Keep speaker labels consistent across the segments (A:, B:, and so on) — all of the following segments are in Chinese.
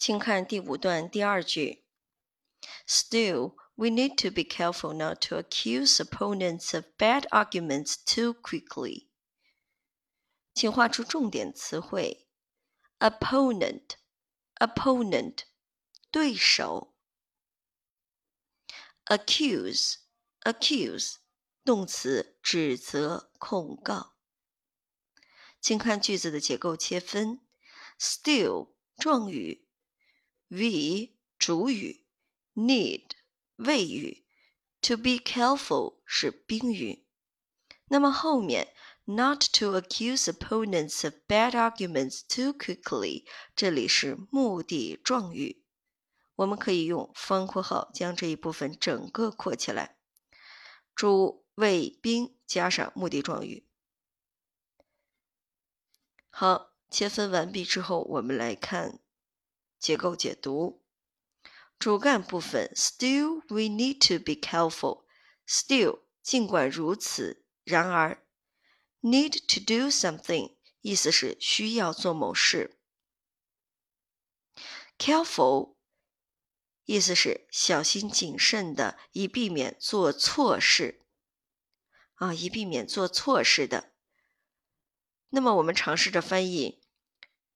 A: 请看第五段第二句。Still, we need to be careful not to accuse opponents of bad arguments too quickly. 请画出重点词汇：opponent, opponent，对手；accuse, accuse，动词，指责、控告。请看句子的结构切分：still 状语 ，we 主语，need 谓语，to be careful 是宾语。那么后面 not to accuse opponents of bad arguments too quickly，这里是目的状语，我们可以用方括号将这一部分整个括起来，主谓宾加上目的状语。好，切分完毕之后，我们来看结构解读。主干部分，Still we need to be careful. Still，尽管如此，然而，need to do something，意思是需要做某事。Careful，意思是小心谨慎的，以避免做错事。啊，以避免做错事的。那么我们尝试着翻译。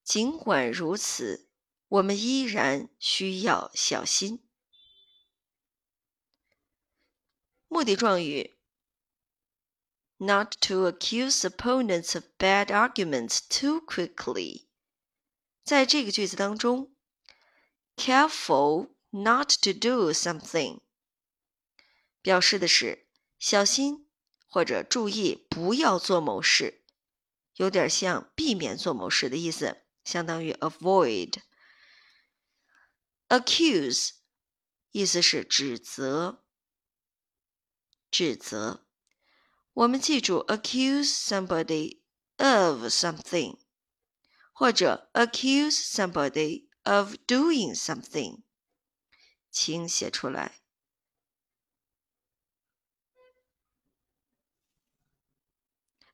A: 尽管如此，我们依然需要小心。目的状语：not to accuse opponents of bad arguments too quickly。在这个句子当中，careful not to do something，表示的是小心或者注意不要做某事。有点像避免做某事的意思，相当于 avoid。accuse 意思是指责，指责。我们记住 accuse somebody of something，或者 accuse somebody of doing something，请写出来。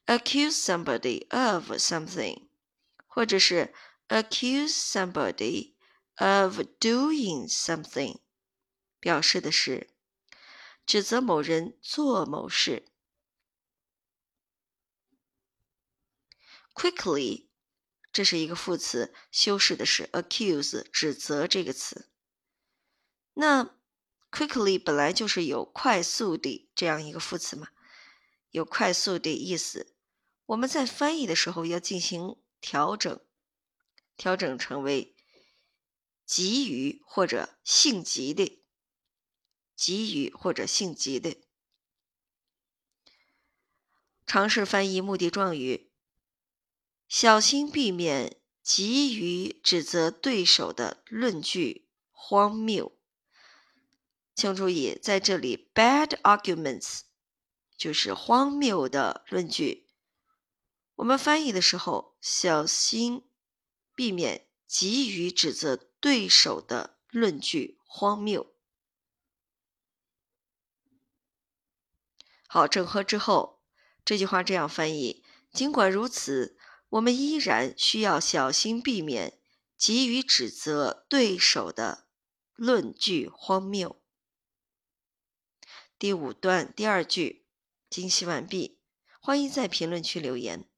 A: accuse somebody of something，或者是 accuse somebody of doing something，表示的是指责某人做某事。quickly，这是一个副词，修饰的是 accuse 指责这个词。那 quickly 本来就是有快速的这样一个副词嘛，有快速的意思。我们在翻译的时候要进行调整，调整成为急于或者性急的，急于或者性急的。尝试翻译目的状语，小心避免急于指责对手的论据荒谬。请注意，在这里，bad arguments 就是荒谬的论据。我们翻译的时候，小心避免急于指责对手的论据荒谬。好，整合之后，这句话这样翻译：尽管如此，我们依然需要小心避免急于指责对手的论据荒谬。第五段第二句，精细完毕。欢迎在评论区留言。